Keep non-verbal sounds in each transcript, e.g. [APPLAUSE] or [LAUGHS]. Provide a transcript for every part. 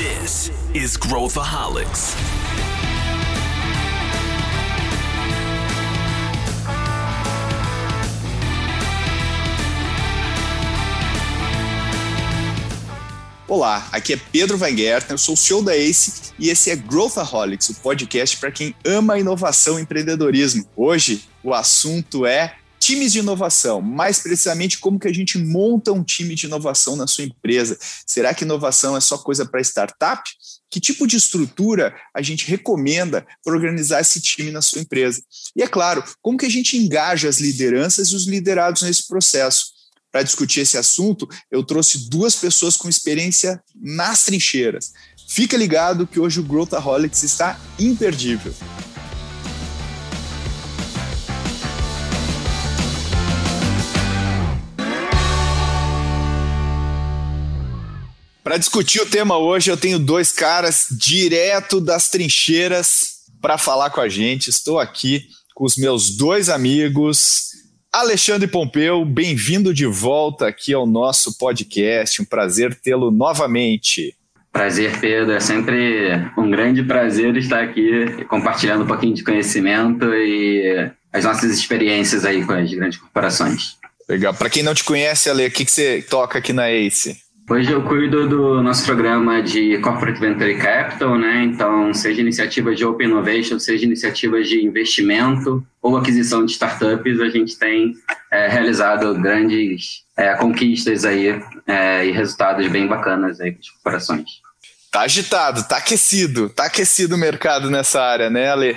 This is Growthaholics. Olá, aqui é Pedro Weingärtner, eu sou o CEO da ACE e esse é Growthaholics, o podcast para quem ama inovação e empreendedorismo. Hoje o assunto é times de inovação, mais precisamente como que a gente monta um time de inovação na sua empresa. Será que inovação é só coisa para startup? Que tipo de estrutura a gente recomenda para organizar esse time na sua empresa? E é claro, como que a gente engaja as lideranças e os liderados nesse processo? Para discutir esse assunto, eu trouxe duas pessoas com experiência nas trincheiras. Fica ligado que hoje o Growthaholics está imperdível. Para discutir o tema hoje, eu tenho dois caras direto das trincheiras para falar com a gente. Estou aqui com os meus dois amigos, Alexandre Pompeu, bem-vindo de volta aqui ao nosso podcast. Um prazer tê-lo novamente. Prazer, Pedro. É sempre um grande prazer estar aqui compartilhando um pouquinho de conhecimento e as nossas experiências aí com as grandes corporações. Legal. Para quem não te conhece, Ale, o que, que você toca aqui na ACE? Hoje eu cuido do nosso programa de Corporate Venture Capital, né? Então, seja iniciativas de Open Innovation, seja iniciativas de investimento ou aquisição de startups, a gente tem é, realizado grandes é, conquistas aí é, e resultados bem bacanas aí para as corporações. Tá agitado, tá aquecido, tá aquecido o mercado nessa área, né, Ale?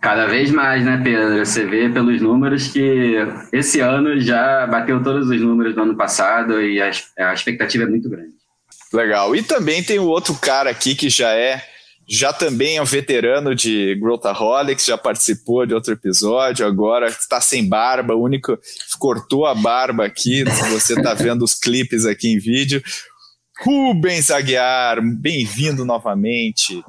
Cada vez mais, né, Pedro? Você vê pelos números que esse ano já bateu todos os números do ano passado e a, a expectativa é muito grande. Legal. E também tem o outro cara aqui que já é já também é um veterano de Growthaholics, já participou de outro episódio, agora está sem barba, o único cortou a barba aqui, você está vendo os clipes aqui em vídeo. Rubens Aguiar, bem-vindo novamente.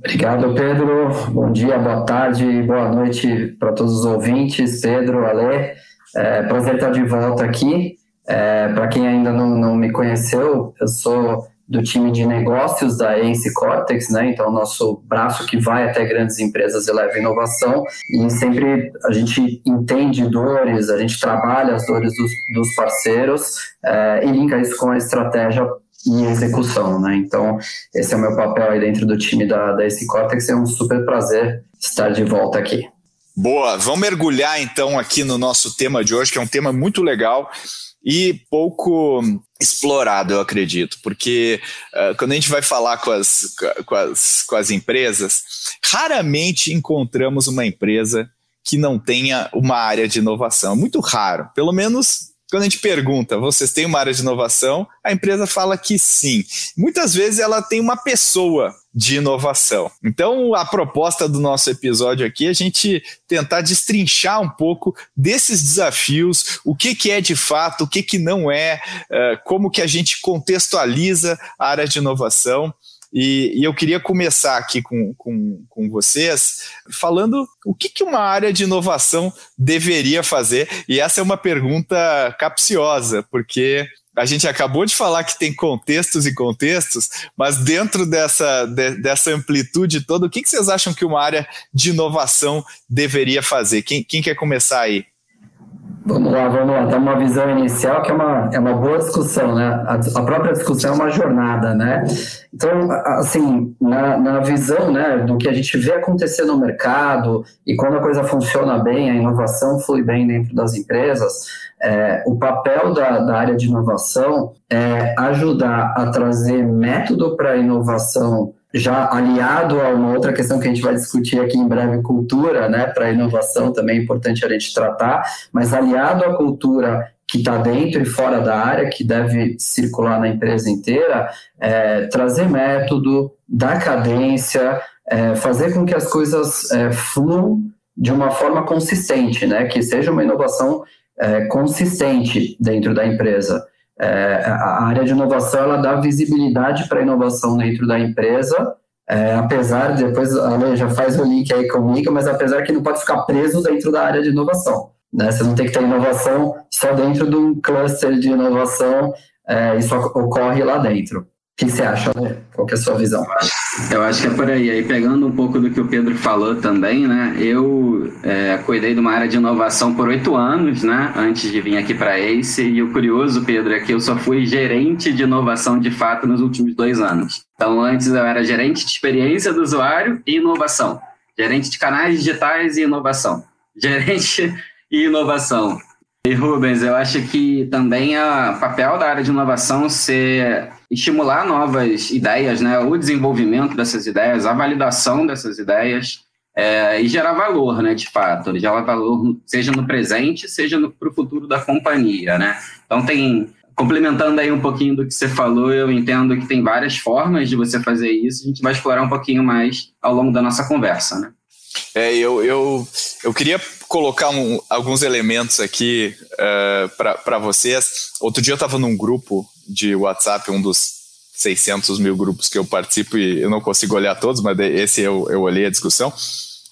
Obrigado, Pedro. Bom dia, boa tarde, boa noite para todos os ouvintes. Pedro, Alê, é, prazer estar de volta aqui. É, para quem ainda não, não me conheceu, eu sou do time de negócios da Ace Cortex, né? Então, nosso braço que vai até grandes empresas e leva inovação. E sempre a gente entende dores, a gente trabalha as dores dos, dos parceiros é, e linka isso com a estratégia e execução, né? Então, esse é o meu papel aí dentro do time da, da Ace Cortex. É um super prazer estar de volta aqui. Boa, vamos mergulhar então aqui no nosso tema de hoje, que é um tema muito legal e pouco explorado, eu acredito, porque uh, quando a gente vai falar com as, com, as, com as empresas, raramente encontramos uma empresa que não tenha uma área de inovação. É muito raro, pelo menos quando a gente pergunta, vocês têm uma área de inovação? A empresa fala que sim. Muitas vezes ela tem uma pessoa de inovação. Então, a proposta do nosso episódio aqui é a gente tentar destrinchar um pouco desses desafios, o que, que é de fato, o que, que não é, uh, como que a gente contextualiza a área de inovação e, e, eu queria começar aqui com, com, com vocês falando o que, que uma área de inovação deveria fazer. E essa é uma pergunta capciosa, porque a gente acabou de falar que tem contextos e contextos, mas dentro dessa, de, dessa amplitude toda, o que, que vocês acham que uma área de inovação deveria fazer? Quem, quem quer começar aí? Vamos lá, vamos lá. Tem uma visão inicial que é uma, é uma boa discussão, né? A, a própria discussão é uma jornada, né? Então, assim, na, na visão né, do que a gente vê acontecer no mercado e quando a coisa funciona bem, a inovação flui bem dentro das empresas, é, o papel da, da área de inovação é ajudar a trazer método para a inovação já aliado a uma outra questão que a gente vai discutir aqui em breve, cultura, né, para inovação também é importante a gente tratar, mas aliado à cultura que está dentro e fora da área, que deve circular na empresa inteira, é, trazer método, dar cadência, é, fazer com que as coisas é, fluam de uma forma consistente, né, que seja uma inovação é, consistente dentro da empresa. É, a área de inovação ela dá visibilidade para a inovação dentro da empresa, é, apesar, depois a Lê já faz o link aí comigo, mas apesar que não pode ficar preso dentro da área de inovação. Né? Você não tem que ter inovação só dentro de um cluster de inovação, é, isso ocorre lá dentro. que você acha, né? Qual é a sua visão? Eu acho que é por aí. Aí pegando um pouco do que o Pedro falou também, né? Eu é, cuidei de uma área de inovação por oito anos, né? Antes de vir aqui para ACE. E o curioso, Pedro, é que eu só fui gerente de inovação de fato nos últimos dois anos. Então, antes eu era gerente de experiência do usuário e inovação. Gerente de canais digitais e inovação. [LAUGHS] Gerente e inovação. E Rubens, eu acho que também o papel da área de inovação ser estimular novas ideias, né? o desenvolvimento dessas ideias, a validação dessas ideias é, e gerar valor, né, de fato, gerar valor seja no presente, seja para o futuro da companhia, né? Então tem complementando aí um pouquinho do que você falou, eu entendo que tem várias formas de você fazer isso. A gente vai explorar um pouquinho mais ao longo da nossa conversa, né? É, eu, eu, eu queria colocar um, alguns elementos aqui uh, para vocês. Outro dia eu estava num grupo de WhatsApp, um dos 600 mil grupos que eu participo e eu não consigo olhar todos, mas esse eu, eu olhei a discussão.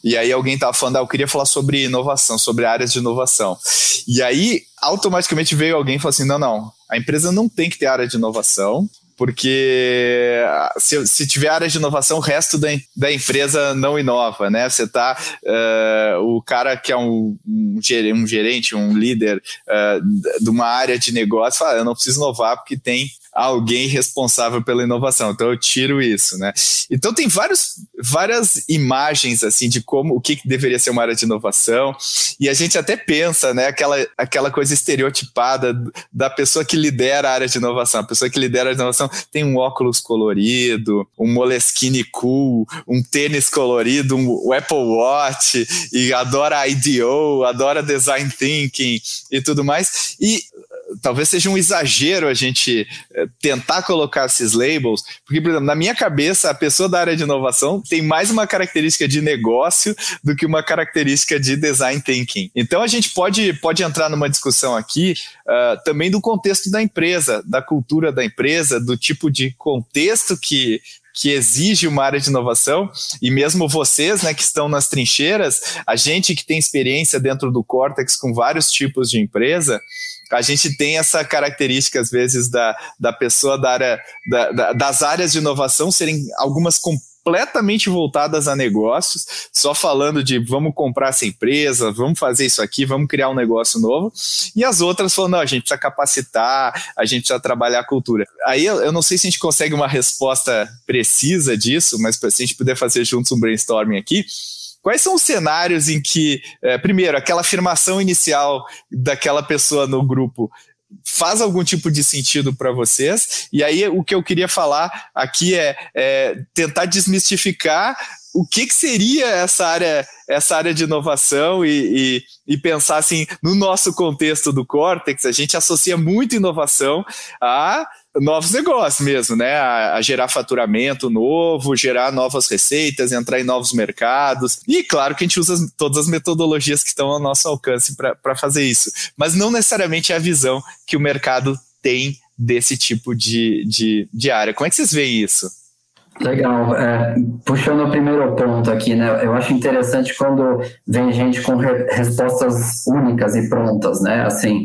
E aí alguém estava falando, ah, eu queria falar sobre inovação, sobre áreas de inovação. E aí automaticamente veio alguém e falou assim, não, não, a empresa não tem que ter área de inovação, porque se, se tiver área de inovação, o resto da, da empresa não inova, né? Você tá, uh, o cara que é um, um, gerente, um líder uh, de uma área de negócio, fala, eu não preciso inovar porque tem alguém responsável pela inovação. Então eu tiro isso, né? Então tem vários, várias imagens assim de como o que, deveria ser uma área de inovação e a gente até pensa, né? Aquela, aquela coisa estereotipada da pessoa que lidera a área de inovação. A pessoa que lidera a inovação tem um óculos colorido, um Moleskine cool, um tênis colorido, um Apple Watch e adora IDO, adora design thinking e tudo mais. E talvez seja um exagero a gente eh, tentar colocar esses labels, porque, por exemplo, na minha cabeça, a pessoa da área de inovação tem mais uma característica de negócio do que uma característica de design thinking. Então, a gente pode, pode entrar numa discussão aqui uh, também do contexto da empresa, da cultura da empresa, do tipo de contexto que, que exige uma área de inovação, e mesmo vocês, né, que estão nas trincheiras, a gente que tem experiência dentro do Cortex com vários tipos de empresa, a gente tem essa característica, às vezes, da, da pessoa da área, da, da, das áreas de inovação serem algumas completamente voltadas a negócios, só falando de vamos comprar essa empresa, vamos fazer isso aqui, vamos criar um negócio novo, e as outras falando, não, a gente precisa capacitar, a gente precisa trabalhar a cultura. Aí eu, eu não sei se a gente consegue uma resposta precisa disso, mas se a gente puder fazer juntos um brainstorming aqui, Quais são os cenários em que, é, primeiro, aquela afirmação inicial daquela pessoa no grupo faz algum tipo de sentido para vocês? E aí o que eu queria falar aqui é, é tentar desmistificar o que, que, seria essa área, essa área de inovação e, e, e, pensar assim, no nosso contexto do Cortex, a gente associa muito inovação a novos negócios mesmo, né? A, a, gerar faturamento novo, gerar novas receitas, entrar em novos mercados. E claro que a gente usa todas as metodologias que estão ao nosso alcance para fazer isso. Mas não necessariamente é a visão que o mercado tem desse tipo de, de, de área. Como é que vocês veem isso? Legal. É, puxando o primeiro ponto aqui, né? Eu acho interessante quando vem gente com re respostas únicas e prontas, né? Assim,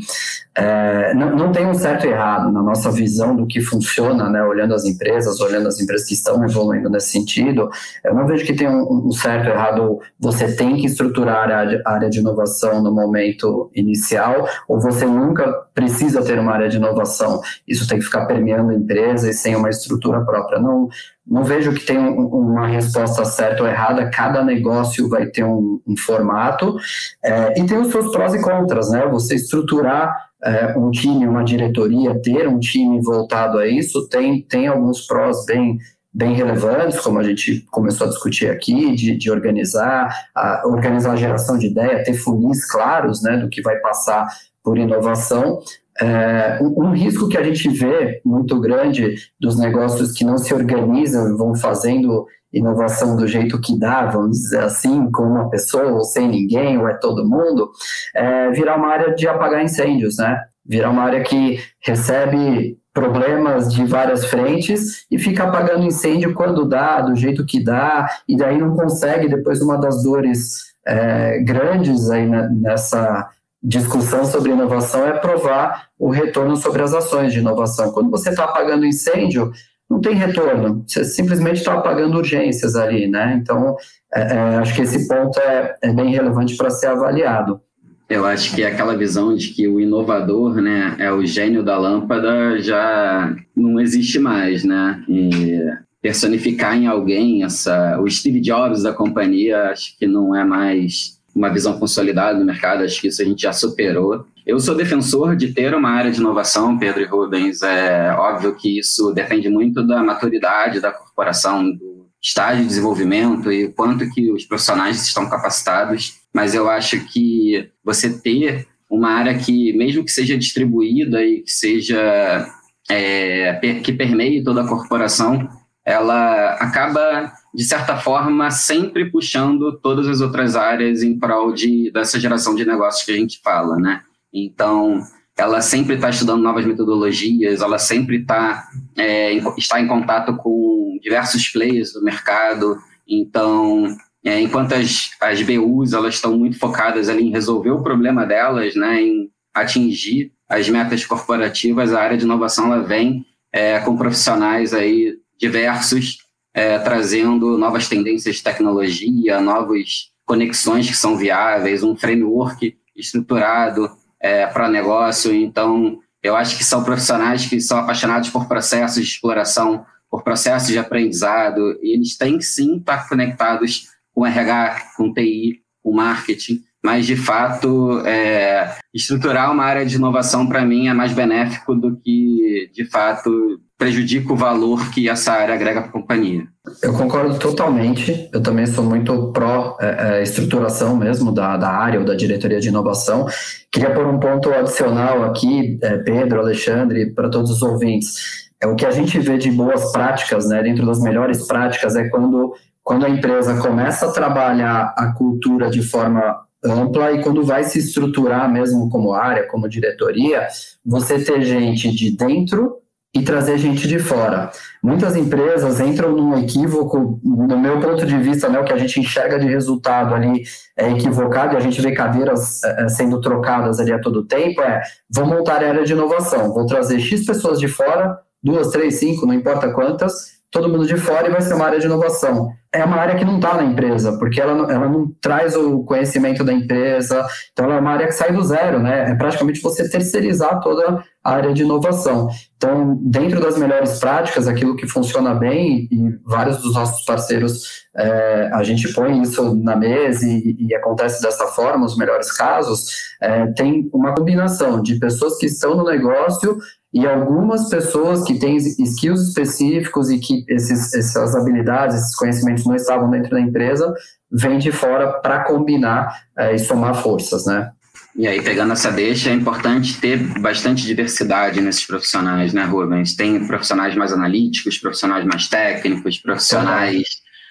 é, não, não tem um certo e errado na nossa visão do que funciona, né? Olhando as empresas, olhando as empresas que estão evoluindo nesse sentido, eu não vejo que tem um, um certo e errado. Você tem que estruturar a área, de inovação no momento inicial, ou você nunca precisa ter uma área de inovação. Isso tem que ficar permeando a empresa e sem uma estrutura própria. Não não vejo que tem uma resposta certa ou errada, cada negócio vai ter um, um formato é, e tem os seus prós e contras, né? Você estruturar é, um time, uma diretoria, ter um time voltado a isso, tem, tem alguns prós bem, bem relevantes, como a gente começou a discutir aqui, de, de organizar, a, organizar a geração de ideia, ter funis claros né, do que vai passar por inovação, é, um, um, risco que a gente vê muito grande dos negócios que não se organizam vão fazendo inovação do jeito que dá, vamos dizer assim, com uma pessoa ou sem ninguém, ou é todo mundo, é virar uma área de apagar incêndios, né? Virar uma área que recebe problemas de várias frentes e fica apagando incêndio quando dá, do jeito que dá, e daí não consegue, depois uma das dores é, grandes aí nessa discussão sobre inovação é provar o retorno sobre as ações de inovação. Quando você está apagando incêndio, não tem retorno. Você simplesmente está pagando urgências ali, né? Então, é, é, acho que esse ponto é, é bem relevante para ser avaliado. Eu acho que aquela visão de que o inovador, né, é o gênio da lâmpada já não existe mais, né? E personificar em alguém essa, o Steve Jobs da companhia, acho que não é mais uma visão consolidada no mercado, acho que isso a gente já superou. Eu sou defensor de ter uma área de inovação, Pedro e Rubens. É óbvio que isso depende muito da maturidade da corporação, do estágio de desenvolvimento e quanto que os profissionais estão capacitados mas eu acho que você ter uma área que, mesmo que seja distribuída e que seja é, que permeie toda a corporação, ela acaba, de certa forma, sempre puxando todas as outras áreas em prol de, dessa geração de negócios que a gente fala, né? Então, ela sempre está estudando novas metodologias, ela sempre tá, é, está em contato com diversos players do mercado, então é, enquanto as, as BUs elas estão muito focadas ali em resolver o problema delas, né, em atingir as metas corporativas, a área de inovação ela vem é, com profissionais aí diversos é, trazendo novas tendências de tecnologia, novas conexões que são viáveis, um framework estruturado é, para negócio. Então, eu acho que são profissionais que são apaixonados por processos de exploração, por processos de aprendizado, e eles têm sim estar conectados com RH, com TI, com marketing, mas de fato é, estruturar uma área de inovação para mim é mais benéfico do que de fato prejudica o valor que essa área agrega para a companhia. Eu concordo totalmente. Eu também sou muito pró é, é, estruturação mesmo da, da área ou da diretoria de inovação. Queria pôr um ponto adicional aqui, é, Pedro, Alexandre, para todos os ouvintes. É o que a gente vê de boas práticas, né, dentro das melhores práticas, é quando quando a empresa começa a trabalhar a cultura de forma ampla e quando vai se estruturar mesmo como área, como diretoria, você ter gente de dentro e trazer gente de fora. Muitas empresas entram num equívoco, no meu ponto de vista, né, o que a gente enxerga de resultado ali é equivocado e a gente vê cadeiras é, sendo trocadas ali a todo tempo, é vou montar a área de inovação, vou trazer X pessoas de fora, duas, três, cinco, não importa quantas, todo mundo de fora e vai ser uma área de inovação. É uma área que não está na empresa, porque ela não, ela não traz o conhecimento da empresa, então ela é uma área que sai do zero, né? É praticamente você terceirizar toda a área de inovação. Então, dentro das melhores práticas, aquilo que funciona bem, e vários dos nossos parceiros, é, a gente põe isso na mesa e, e, acontece dessa forma, os melhores casos, é, tem uma combinação de pessoas que estão no negócio e algumas pessoas que têm skills específicos e que esses, essas habilidades, esses conhecimentos não estavam dentro da empresa, vêm de fora para combinar é, e somar forças, né? E aí, pegando essa deixa, é importante ter bastante diversidade nesses profissionais, né, Rubens? Tem profissionais mais analíticos, profissionais mais técnicos, profissionais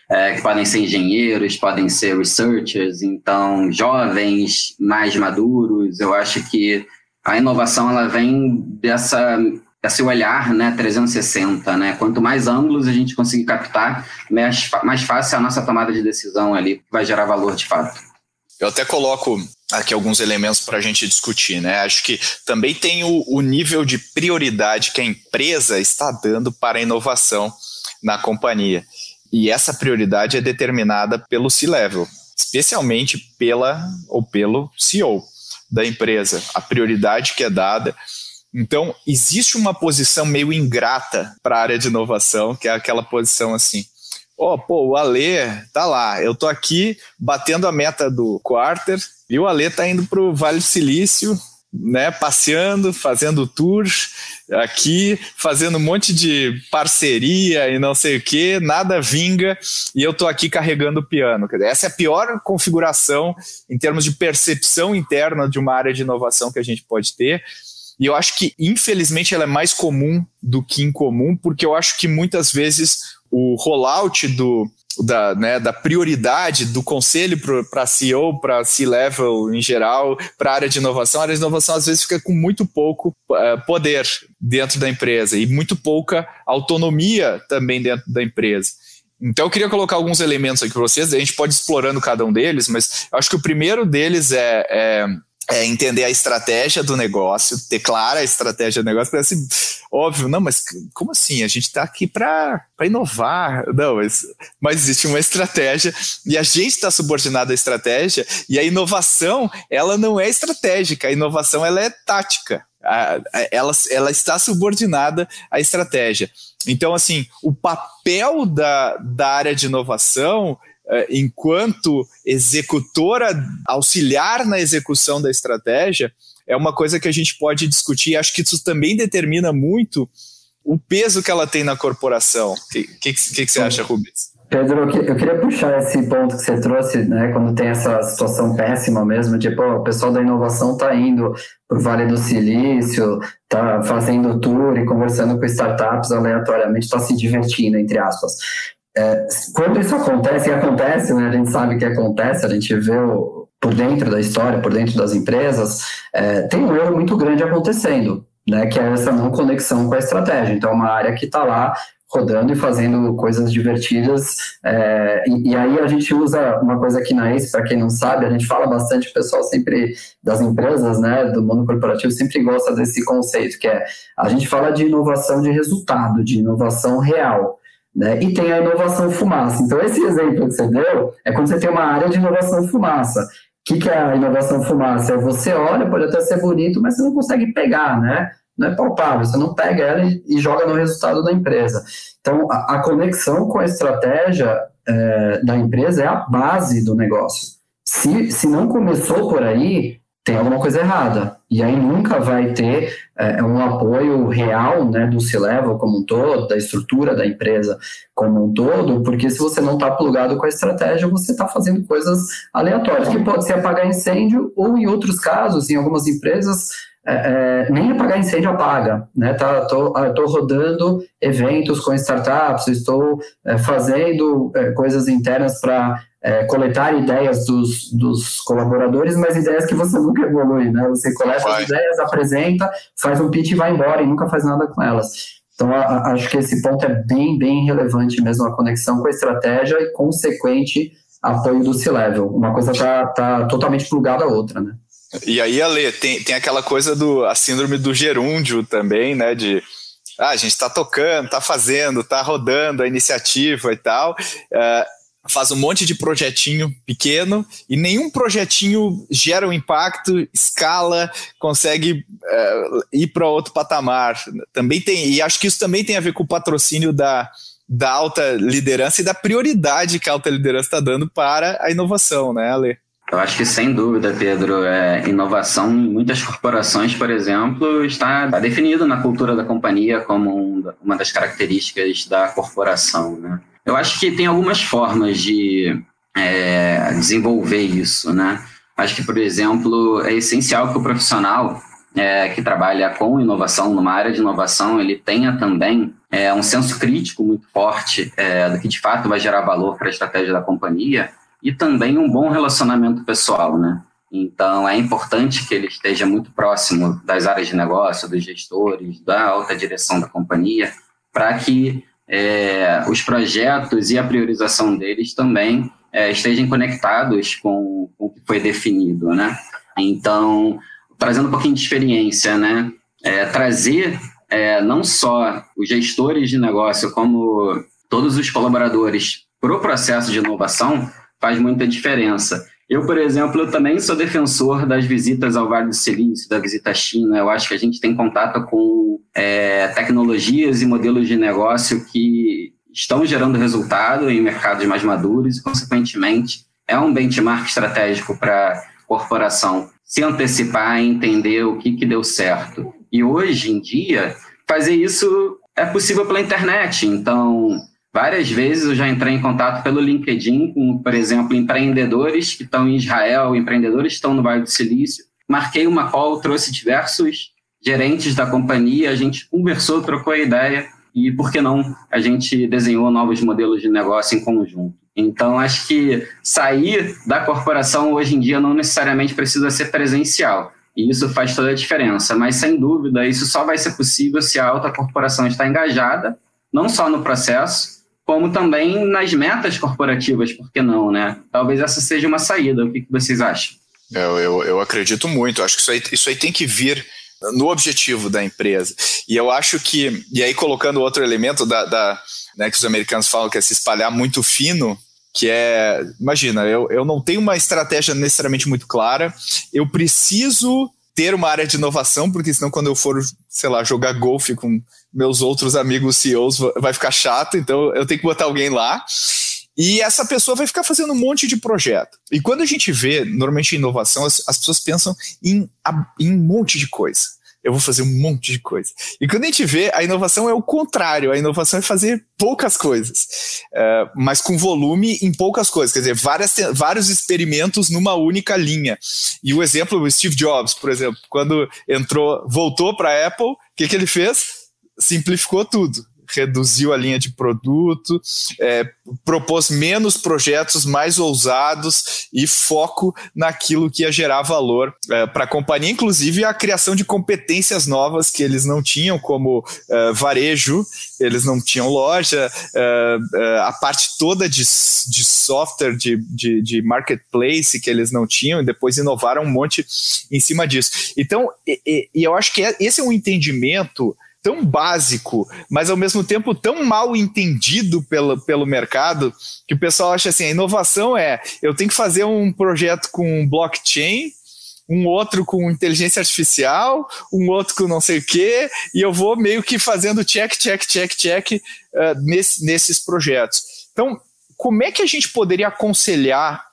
é, que podem ser engenheiros, podem ser researchers, então, jovens, mais maduros. Eu acho que a inovação ela vem dessa esse olhar né, 360. Né? Quanto mais ângulos a gente conseguir captar, mais, mais fácil a nossa tomada de decisão ali, vai gerar valor de fato. Eu até coloco aqui alguns elementos para a gente discutir, né? Acho que também tem o, o, nível de prioridade que a empresa está dando para a inovação na companhia. E essa prioridade é determinada pelo C-level, especialmente pela ou pelo CEO da empresa, a prioridade que é dada. Então, existe uma posição meio ingrata para a área de inovação, que é aquela posição assim: ó, oh, pô, o Ale tá lá, eu tô aqui batendo a meta do quarter, e o Ale tá indo pro Vale do Silício, né, passeando, fazendo tours aqui, fazendo um monte de parceria e não sei o que, nada vinga e eu tô aqui carregando o piano. Essa é a pior configuração em termos de percepção interna de uma área de inovação que a gente pode ter. E eu acho que, infelizmente, ela é mais comum do que incomum, porque eu acho que muitas vezes o rollout do, da, né, da prioridade do conselho para CEO, para C-level em geral, para a área de inovação. A área de inovação às vezes fica com muito pouco uh, poder dentro da empresa e muito pouca autonomia também dentro da empresa. Então eu queria colocar alguns elementos aqui para vocês, a gente pode ir explorando cada um deles, mas acho que o primeiro deles é, é é entender a estratégia do negócio, ter clara a estratégia do negócio, parece óbvio, não, mas como assim? A gente está aqui para inovar. Não, mas, mas existe uma estratégia e a gente está subordinado à estratégia e a inovação, ela não é estratégica, a inovação ela é tática. ela, ela está subordinada à estratégia. Então, assim, o papel da, da área de inovação enquanto executora, auxiliar na execução da estratégia, é uma coisa que a gente pode discutir. Acho que isso também determina muito o peso que ela tem na corporação. O que, que, que, que, você acha, Rubens? Pedro, eu queria puxar esse ponto que você trouxe, né, quando tem essa situação péssima mesmo, de, pô, o pessoal da inovação está indo para o Vale do Silício, está fazendo tour e conversando com startups aleatoriamente, está se divertindo, entre aspas. É, quando isso acontece, e acontece, né, a gente sabe que acontece, a gente vê o, por dentro da história, por dentro das empresas, é, tem um erro muito grande acontecendo, né, que é essa não conexão com a estratégia. Então, é uma área que está lá rodando e fazendo coisas divertidas. É, e, e, aí a gente usa uma coisa aqui na ACE, para quem não sabe, a gente fala bastante, o pessoal sempre das empresas, né, do mundo corporativo, sempre gosta desse conceito, que é a gente fala de inovação de resultado, de inovação real. Né? E tem a inovação fumaça. Então, esse exemplo que você deu é quando você tem uma área de inovação fumaça. O que, que é a inovação fumaça? É você olha, pode até ser bonito, mas você não consegue pegar, né? Não é palpável, você não pega ela e, e joga no resultado da empresa. Então, a, a conexão com a estratégia é, da empresa é a base do negócio. Se, se não começou por aí, tem alguma coisa errada. E aí nunca vai ter é, um apoio real né, do C-Level como um todo, da estrutura da empresa como um todo, porque se você não está plugado com a estratégia, você está fazendo coisas aleatórias, que pode ser apagar incêndio, ou em outros casos, em algumas empresas, é, é, nem apagar incêndio apaga, né? Tá, tô, ah, tô rodando eventos com startups, estou é, fazendo é, coisas internas para é, coletar ideias dos, dos colaboradores, mas ideias que você [LAUGHS] nunca evolui, né? Você coleta vai. as ideias, apresenta, faz um pitch e vai embora e nunca faz nada com elas. Então, a, a, acho que esse ponto é bem, bem relevante mesmo, a conexão com a estratégia e consequente apoio do C-Level. Uma coisa está tá totalmente plugada à outra, né? E aí, Ale, tem, tem aquela coisa do a síndrome do gerúndio também, né? De ah, a gente está tocando, está fazendo, está rodando a iniciativa e tal. Uh, faz um monte de projetinho pequeno e nenhum projetinho gera um impacto, escala, consegue uh, ir para outro patamar. Também tem, e acho que isso também tem a ver com o patrocínio da, da alta liderança e da prioridade que a alta liderança está dando para a inovação, né, Ale? Eu acho que sem dúvida, Pedro, é, inovação em muitas corporações, por exemplo, está, está definido na cultura da companhia como um, uma das características da corporação, né? Eu acho que tem algumas formas de é, desenvolver isso, né? Acho que, por exemplo, é essencial que o profissional é, que trabalha com inovação, numa área de inovação, ele tenha também é, um senso crítico muito forte é, do que de fato vai gerar valor para a estratégia da companhia e também um bom relacionamento pessoal, né? Então, é importante que ele esteja muito próximo das áreas de negócio, dos gestores, da alta direção da companhia, para que é, os projetos e a priorização deles também é, estejam conectados com, com, o que foi definido, né? Então, trazendo um pouquinho de experiência, né? É, trazer é, não só os gestores de negócio, como todos os colaboradores para o processo de inovação faz muita diferença. Eu, por exemplo, eu também sou defensor das visitas ao Vale do Silício, da visita à China. Eu acho que a gente tem contato com é, tecnologias e modelos de negócio que estão gerando resultado em mercados mais maduros e, consequentemente, é um benchmark estratégico para a corporação se antecipar e entender o que, que deu certo. E hoje em dia, fazer isso é possível pela internet. Então, Várias vezes eu já entrei em contato pelo LinkedIn com, por exemplo, empreendedores que estão em Israel, empreendedores que estão no Vale do Silício. Marquei uma call, trouxe diversos gerentes da companhia, a gente conversou, trocou a ideia e, por que não, a gente desenhou novos modelos de negócio em conjunto. Então, acho que sair da corporação hoje em dia não necessariamente precisa ser presencial. E isso faz toda a diferença. Mas, sem dúvida, isso só vai ser possível se a alta corporação está engajada, não só no processo, como também nas metas corporativas, por que não, né? Talvez essa seja uma saída. O que, vocês acham? Eu, eu, eu acredito muito. Acho que isso aí, isso aí tem que vir no objetivo da empresa. E eu acho que, e aí colocando outro elemento da, da né, que os americanos falam que é se espalhar muito fino, que é, imagina, eu, eu não tenho uma estratégia necessariamente muito clara, eu preciso ter uma área de inovação, porque senão quando eu for, sei lá, jogar golfe com meus outros amigos CEOs vai ficar chato, então eu tenho que botar alguém lá. E essa pessoa vai ficar fazendo um monte de projeto. E quando a gente vê, normalmente, inovação, as, as pessoas pensam em, em um monte de coisa eu vou fazer um monte de coisa. E quando a gente vê, a inovação é o contrário, a inovação é fazer poucas coisas, uh, mas com volume em poucas coisas, quer dizer, várias, vários experimentos numa única linha. E o exemplo, o Steve Jobs, por exemplo, quando entrou, voltou para a Apple, o que, que ele fez? Simplificou tudo reduziu a linha de produto, é, propôs menos projetos mais ousados e foco naquilo que ia gerar valor é, para a companhia, inclusive a criação de competências novas que eles não tinham, como é, varejo, eles não tinham loja, é, é, a parte toda de, de software, de, de, de, marketplace que eles não tinham, e depois inovaram um monte em cima disso. Então, e, e eu acho que é, esse é um entendimento tão básico, mas ao mesmo tempo tão mal entendido pelo, pelo mercado, que o pessoal acha assim: a inovação é eu tenho que fazer um projeto com blockchain, um outro com inteligência artificial, um outro com não sei o quê, e eu vou meio que fazendo check, check, check, check uh, nesse, nesses projetos. Então, como é que a gente poderia aconselhar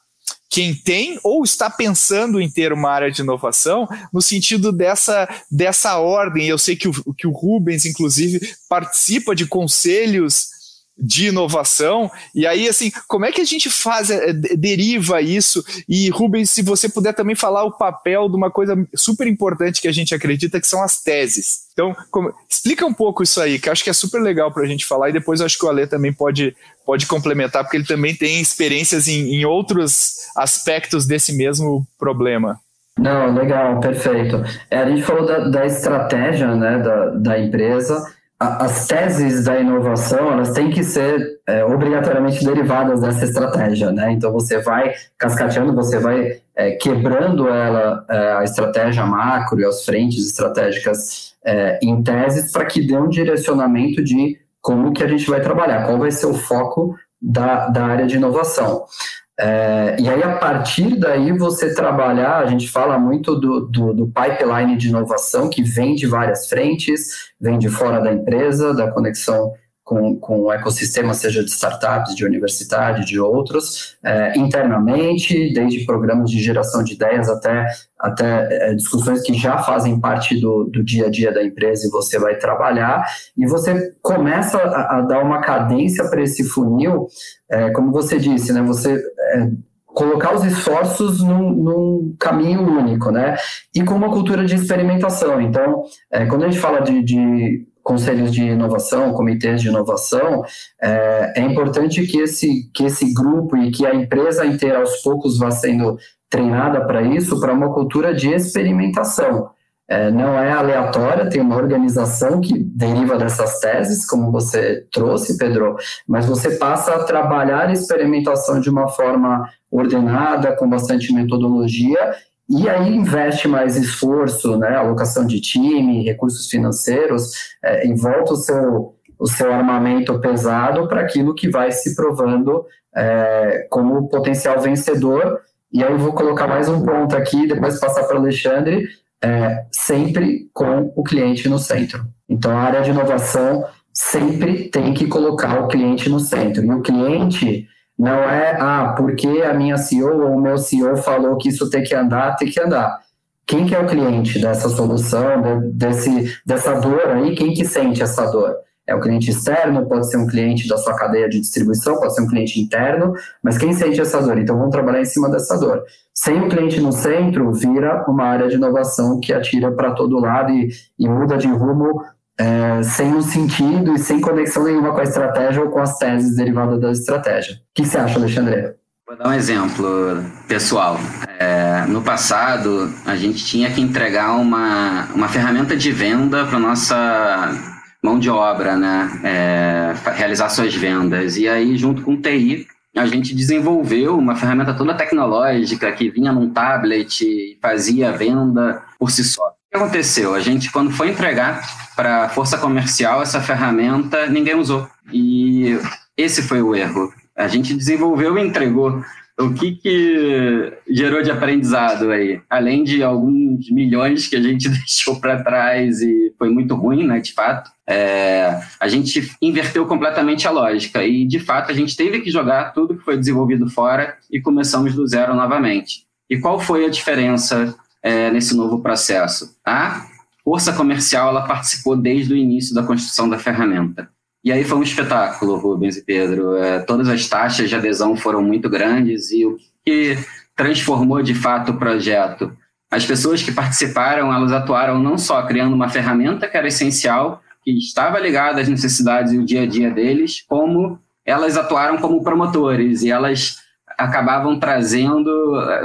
quem tem ou está pensando em ter uma área de inovação no sentido dessa, dessa ordem. Eu sei que o, que o Rubens, inclusive, participa de conselhos de inovação. E aí, assim, como é que a gente faz, é, deriva isso? E, Rubens, se você puder também falar o papel de uma coisa super importante que a gente acredita, que são as teses. Então, como, explica um pouco isso aí, que acho que é super legal para a gente falar, e depois acho que o Ale também pode, pode complementar, porque ele também tem experiências em, em outros aspectos desse mesmo problema. Não, legal, perfeito. É, a gente falou da, da estratégia né, da, da empresa, as teses da inovação elas têm que ser é, obrigatoriamente derivadas dessa estratégia, né? Então você vai cascateando, você vai é, quebrando ela é, a estratégia macro e as frentes estratégicas é, em teses para que dê um direcionamento de como que a gente vai trabalhar, qual vai ser o foco da, da área de inovação. É, e aí, a partir daí, você trabalhar, a gente fala muito do, do, do, pipeline de inovação, que vem de várias frentes, vem de fora da empresa, da conexão com, com o ecossistema, seja de startups, de universidade, de outros, é, internamente, desde programas de geração de ideias até, até é, discussões que já fazem parte do, do dia a dia da empresa e você vai trabalhar, e você começa a, a dar uma cadência para esse funil, é, como você disse, né, você colocar os esforços num, num, caminho único, né? E com uma cultura de experimentação. Então, é, quando a gente fala de, de conselhos de inovação, comitês de inovação, é, é, importante que esse, que esse grupo e que a empresa inteira aos poucos vá sendo treinada para isso, para uma cultura de experimentação. É, não é aleatória, tem uma organização que deriva dessas teses, como você trouxe, Pedro, mas você passa a trabalhar a experimentação de uma forma ordenada, com bastante metodologia, e aí investe mais esforço, né, alocação de time, recursos financeiros, é, o seu, o seu armamento pesado para aquilo que vai se provando é, como potencial vencedor. E aí eu vou colocar mais um ponto aqui, depois passar para o Alexandre, é, sempre com o cliente no centro. Então a área de inovação sempre tem que colocar o cliente no centro. E o cliente não é, ah, porque a minha CEO ou o meu CEO falou que isso tem que andar, tem que andar. Quem que é o cliente dessa solução, desse, dessa dor aí? Quem que sente essa dor? É o cliente externo, pode ser um cliente da sua cadeia de distribuição, pode ser um cliente interno, mas quem sente essa dor? Então vamos trabalhar em cima dessa dor. Sem o cliente no centro, vira uma área de inovação que atira para todo lado e, e muda de rumo é, sem um sentido e sem conexão nenhuma com a estratégia ou com as teses derivadas da estratégia. O que você acha, Alexandre? Vou dar um exemplo pessoal. É, no passado, a gente tinha que entregar uma, uma ferramenta de venda para nossa mão de obra, né? É, realizar suas vendas. E aí, junto com o TI, a gente desenvolveu uma ferramenta toda tecnológica que vinha num tablet e fazia venda por si só. O que aconteceu? A gente, quando foi entregar para a força comercial essa ferramenta, ninguém usou. E esse foi o erro. A gente desenvolveu e entregou. O que, que gerou de aprendizado aí? Além de alguns milhões que a gente [LAUGHS] deixou para trás e foi muito ruim, né, de fato, é, a gente inverteu completamente a lógica e, de fato, a gente teve que jogar tudo que foi desenvolvido fora e começamos do zero novamente. E qual foi a diferença é, nesse novo processo? A força comercial ela participou desde o início da construção da ferramenta. E aí foi um espetáculo, Rubens e Pedro. É, todas as taxas de adesão foram muito grandes e o que transformou de fato o projeto? As pessoas que participaram, elas atuaram não só criando uma ferramenta que era essencial, que estava ligada às necessidades e o dia a dia deles, como elas atuaram como promotores e elas acabavam trazendo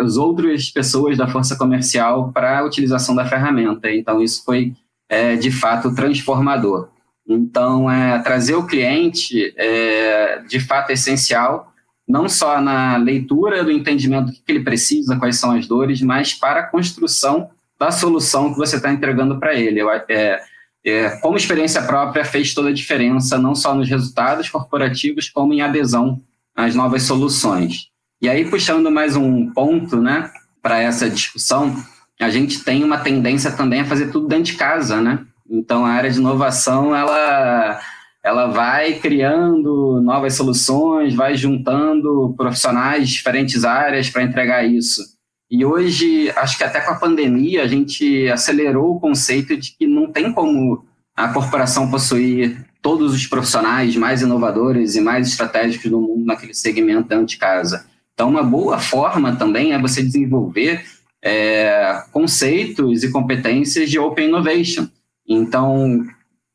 as outras pessoas da força comercial para a utilização da ferramenta. Então, isso foi, é, de fato, transformador. Então, é, trazer o cliente é, de fato é essencial, não só na leitura do entendimento do que ele precisa, quais são as dores, mas para a construção da solução que você está entregando para ele. É, é, como experiência própria, fez toda a diferença, não só nos resultados corporativos, como em adesão às novas soluções. E aí, puxando mais um ponto né, para essa discussão, a gente tem uma tendência também a fazer tudo dentro de casa, né? Então, a área de inovação, ela, ela vai criando novas soluções, vai juntando profissionais de diferentes áreas para entregar isso. E hoje, acho que até com a pandemia, a gente acelerou o conceito de que não tem como a corporação possuir todos os profissionais mais inovadores e mais estratégicos do mundo naquele segmento dentro de casa. Então, uma boa forma também é você desenvolver é, conceitos e competências de Open Innovation. Então,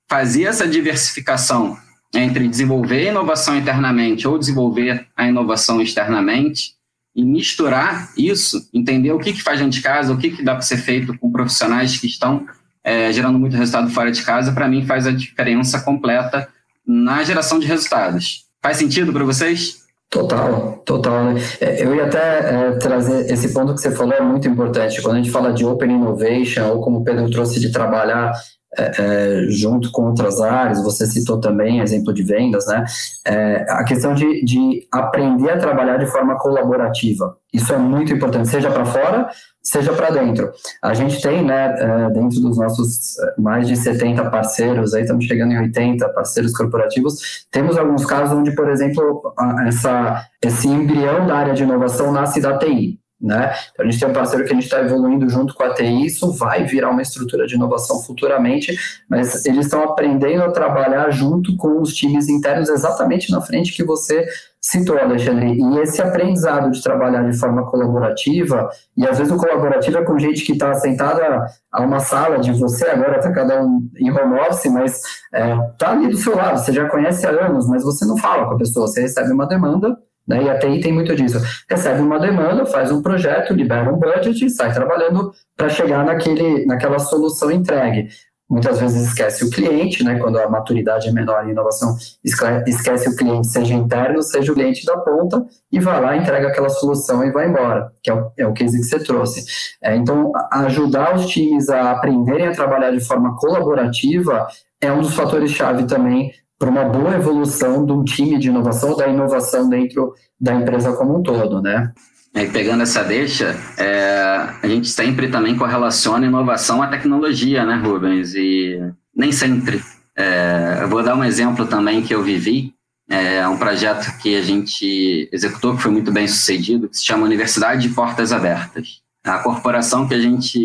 fazer essa diversificação entre desenvolver a inovação internamente ou desenvolver a inovação externamente e misturar isso, entender o que, que faz dentro de casa, o que, que dá para ser feito com profissionais que estão é, gerando muito resultado fora de casa, para mim faz a diferença completa na geração de resultados. Faz sentido para vocês? Total, total. Né? É, eu ia até é, trazer esse ponto que você falou é muito importante. Quando a gente fala de Open Innovation, ou como o Pedro trouxe de trabalhar é, junto com outras áreas, você citou também exemplo de vendas, né? É, a questão de, de aprender a trabalhar de forma colaborativa. Isso é muito importante, seja para fora, seja para dentro. A gente tem, né, é, dentro dos nossos é, mais de 70 parceiros, aí estamos chegando em 80 parceiros corporativos, temos alguns casos onde, por exemplo, essa, esse embrião da área de inovação nasce da TI. Né? Então, a gente tem um parceiro que a gente está evoluindo junto com a TI, isso vai virar uma estrutura de inovação futuramente, mas eles estão aprendendo a trabalhar junto com os times internos exatamente na frente que você citou, Alexandre. E esse aprendizado de trabalhar de forma colaborativa, e às vezes o colaborativo é com gente que está sentada a uma sala de você, agora está cada um em home office, mas está é, tá ali do seu lado, você já conhece há anos, mas você não fala com a pessoa, você recebe uma demanda né? E a TI tem muito disso. Recebe uma demanda, faz um projeto, libera um budget e sai trabalhando para chegar naquele, naquela solução entregue. Muitas vezes esquece o cliente, né? quando a maturidade é menor em inovação, esquece o cliente, seja interno, seja o cliente da ponta, e vai lá, entrega aquela solução e vai embora, que é o, é o case que você trouxe. É, então, ajudar os times a aprenderem a trabalhar de forma colaborativa é um dos fatores-chave também para uma boa evolução de um time de inovação, da inovação dentro da empresa como um todo, né? E pegando essa deixa, é, a gente sempre também correlaciona inovação à tecnologia, né, Rubens? E nem sempre. É, eu vou dar um exemplo também que eu vivi. É um projeto que a gente executou, que foi muito bem sucedido, que se chama Universidade de Portas Abertas. A corporação que a gente,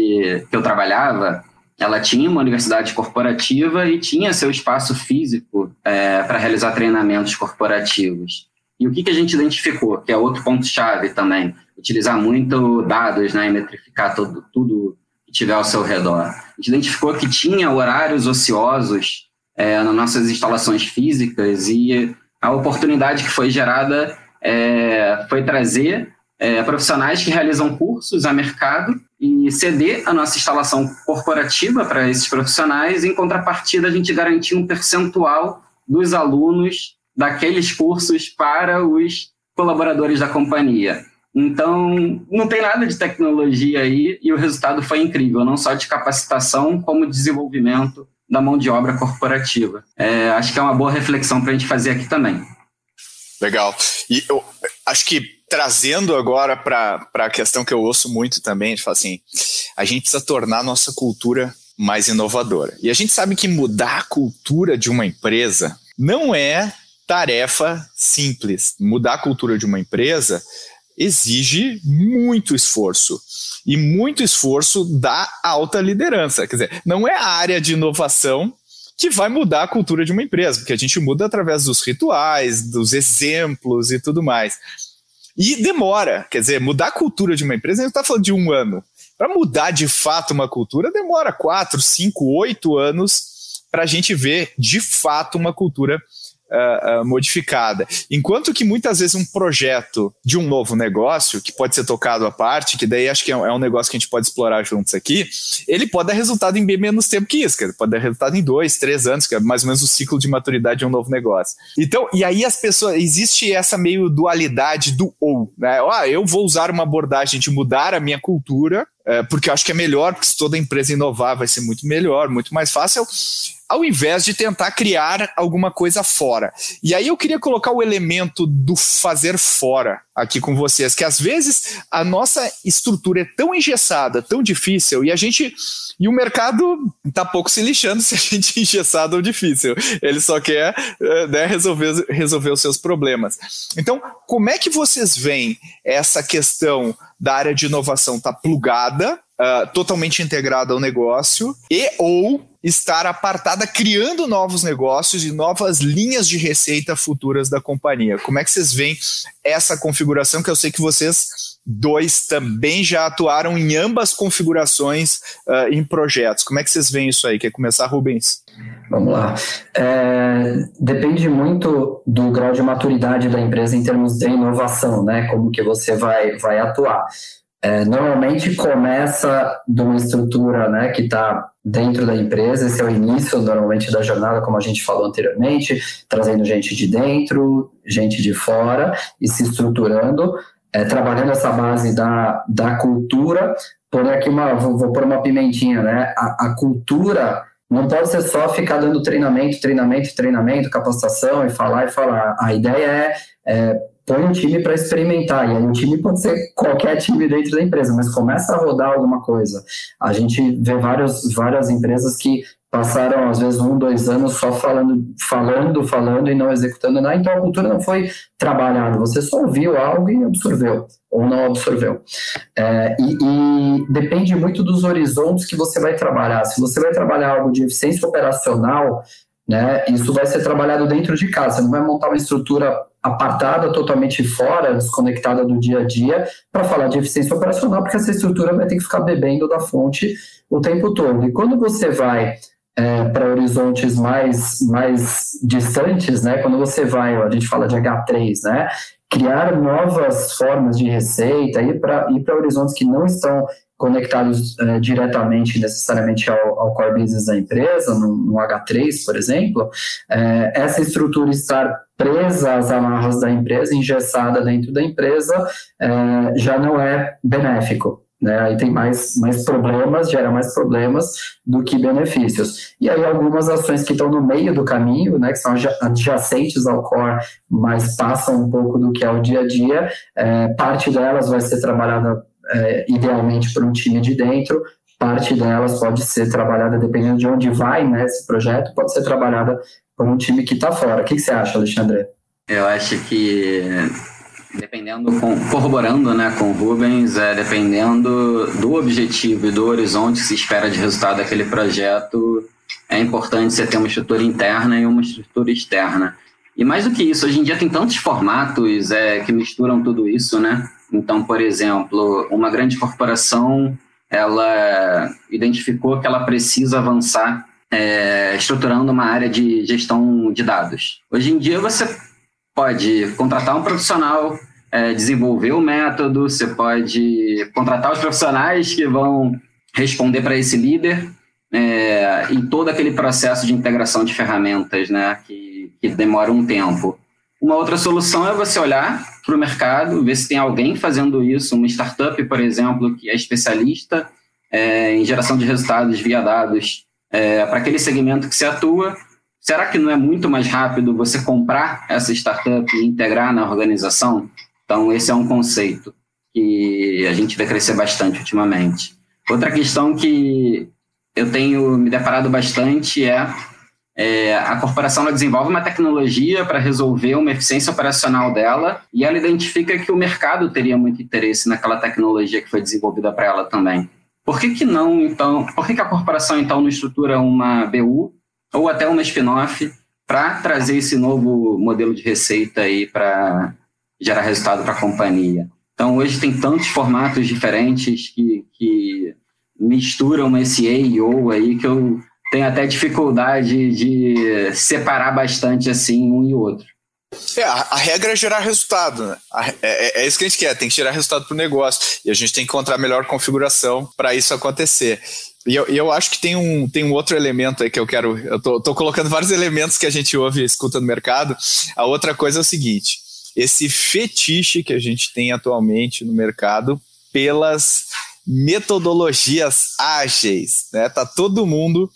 que eu trabalhava, ela tinha uma universidade corporativa e tinha seu espaço físico é, para realizar treinamentos corporativos. E o que, que a gente identificou, que é outro ponto-chave também, utilizar muito dados né, e metrificar todo, tudo que tiver ao seu redor. A gente identificou que tinha horários ociosos é, nas nossas instalações físicas e a oportunidade que foi gerada é, foi trazer é, profissionais que realizam cursos a mercado e ceder a nossa instalação corporativa para esses profissionais, em contrapartida, a gente garantir um percentual dos alunos daqueles cursos para os colaboradores da companhia. Então, não tem nada de tecnologia aí e o resultado foi incrível, não só de capacitação, como desenvolvimento da mão de obra corporativa. É, acho que é uma boa reflexão para a gente fazer aqui também. Legal. E eu acho que trazendo agora para a questão que eu ouço muito também, a gente fala assim, a gente precisa tornar a nossa cultura mais inovadora. E a gente sabe que mudar a cultura de uma empresa não é tarefa simples. Mudar a cultura de uma empresa exige muito esforço. E muito esforço da alta liderança. Quer dizer, não é a área de inovação que vai mudar a cultura de uma empresa, porque a gente muda através dos rituais, dos exemplos e tudo mais. E demora, quer dizer, mudar a cultura de uma empresa, a gente está falando de um ano. Para mudar de fato uma cultura, demora quatro, cinco, oito anos para a gente ver de fato uma cultura uh, modificada. Enquanto que muitas vezes um projeto de um novo negócio, que pode ser tocado à parte, que daí acho que é um, é um negócio que a gente pode explorar juntos aqui, ele pode dar resultado em bem menos tempo que isso, pode dar resultado em dois, três anos, que é mais ou menos o ciclo de maturidade de um novo negócio. Então, e aí as pessoas, existe essa meio dualidade do ou, né? Ah, eu vou usar uma abordagem de mudar a minha cultura, é, porque acho que é melhor, porque se toda empresa inovar vai ser muito melhor, muito mais fácil, ao invés de tentar criar alguma coisa fora. E aí eu queria colocar o elemento do fazer fora aqui com vocês, que às vezes a nossa estrutura é tão engessada, tão difícil, e a gente. E o mercado tá pouco se lixando se a gente é engessado ou difícil. Ele só quer é, né, resolver, resolver os seus problemas. Então, como é que vocês veem essa questão da área de inovação tá plugada, uh, totalmente integrada ao negócio, e ou estar apartada criando novos negócios e novas linhas de receita futuras da companhia. Como é que vocês veem essa configuração que eu sei que vocês dois também já atuaram em ambas configurações uh, em projetos. Como é que vocês veem isso aí? Quer começar, Rubens? Vamos lá. É, depende muito do grau de maturidade da empresa em termos de inovação, né? Como que você vai, vai atuar. É, normalmente começa de uma estrutura né, que está dentro da empresa, esse é o início normalmente da jornada, como a gente falou anteriormente, trazendo gente de dentro, gente de fora e se estruturando, é, trabalhando essa base da, da cultura. Por aqui uma, vou, vou pôr uma pimentinha, né? A, a cultura não pode ser só ficar dando treinamento, treinamento, treinamento, capacitação e falar e falar. A ideia é, é põe um time para experimentar. E aí o time pode ser qualquer time dentro da empresa, mas começa a rodar alguma coisa. A gente vê vários, várias empresas que passaram às vezes um, dois anos só falando, falando, falando e não executando nada. Então a cultura não foi trabalhada. Você só ouviu algo e absorveu ou não absorveu. É, e, e depende muito dos horizontes que você vai trabalhar. Se você vai trabalhar algo de eficiência operacional, né, isso vai ser trabalhado dentro de casa. Você não vai montar uma estrutura apartada, totalmente fora, desconectada do dia a dia, para falar de eficiência operacional, porque essa estrutura vai ter que ficar bebendo da fonte o tempo todo. E quando você vai é, para horizontes mais, mais distantes, né, quando você vai, a gente fala de H3, né, criar novas formas de receita, ir para ir horizontes que não estão conectados é, diretamente, necessariamente ao, ao, core business da empresa, no, no H3, por exemplo, é, essa estrutura estar presa às amarras da empresa, engessada dentro da empresa, é, já não é benéfico. Né? Aí tem mais, mais problemas, gera mais problemas do que benefícios. E aí algumas ações que estão no meio do caminho, né, que são adjacentes ao core, mas passam um pouco do que é o dia a dia, é, parte delas vai ser trabalhada é, idealmente por um time de dentro, parte delas pode ser trabalhada, dependendo de onde vai né, esse projeto, pode ser trabalhada por um time que está fora. O que, que, você acha, Alexandre? Eu acho que, dependendo, corroborando né, com o Rubens, é, dependendo do objetivo e do horizonte que se espera de resultado daquele projeto, é importante você ter uma estrutura interna e uma estrutura externa. E mais do que isso, hoje em dia tem tantos formatos é, que misturam tudo isso, né? Então, por exemplo, uma grande corporação ela identificou que ela precisa avançar é, estruturando uma área de gestão de dados. Hoje em dia você pode contratar um profissional, é, desenvolver o método, você pode contratar os profissionais que vão responder para esse líder é, em todo aquele processo de integração de ferramentas, né, que, que demora um tempo. Uma outra solução é você olhar para o mercado, ver se tem alguém fazendo isso, uma startup, por exemplo, que é especialista é, em geração de resultados via dados é, para aquele segmento que se atua. Será que não é muito mais rápido você comprar essa startup e integrar na organização? Então, esse é um conceito que a gente vê crescer bastante ultimamente. Outra questão que eu tenho me deparado bastante é, é a corporação desenvolve uma tecnologia para resolver uma eficiência operacional dela e ela identifica que o mercado teria muito interesse naquela tecnologia que foi desenvolvida para ela também. Por que, que não, então, por que, que a corporação então não estrutura uma BU ou até uma spin-off para trazer esse novo modelo de receita aí para gerar resultado para a companhia? Então, hoje tem tantos formatos diferentes que, que misturam esse E e O aí que eu tenho até dificuldade de separar bastante assim um e outro. É, a, a, regra é gerar resultado, né? A, é, é, é, isso que a gente quer, tem que gerar resultado para o negócio. E a gente tem que encontrar a melhor configuração para isso acontecer. E eu, eu, acho que tem um, tem um outro elemento aí que eu quero. Eu tô, tô colocando [LAUGHS] vários elementos que a gente ouve e escuta no mercado. A outra coisa é o seguinte: esse fetiche que a gente tem atualmente no mercado pelas metodologias ágeis, né? Tá todo mundo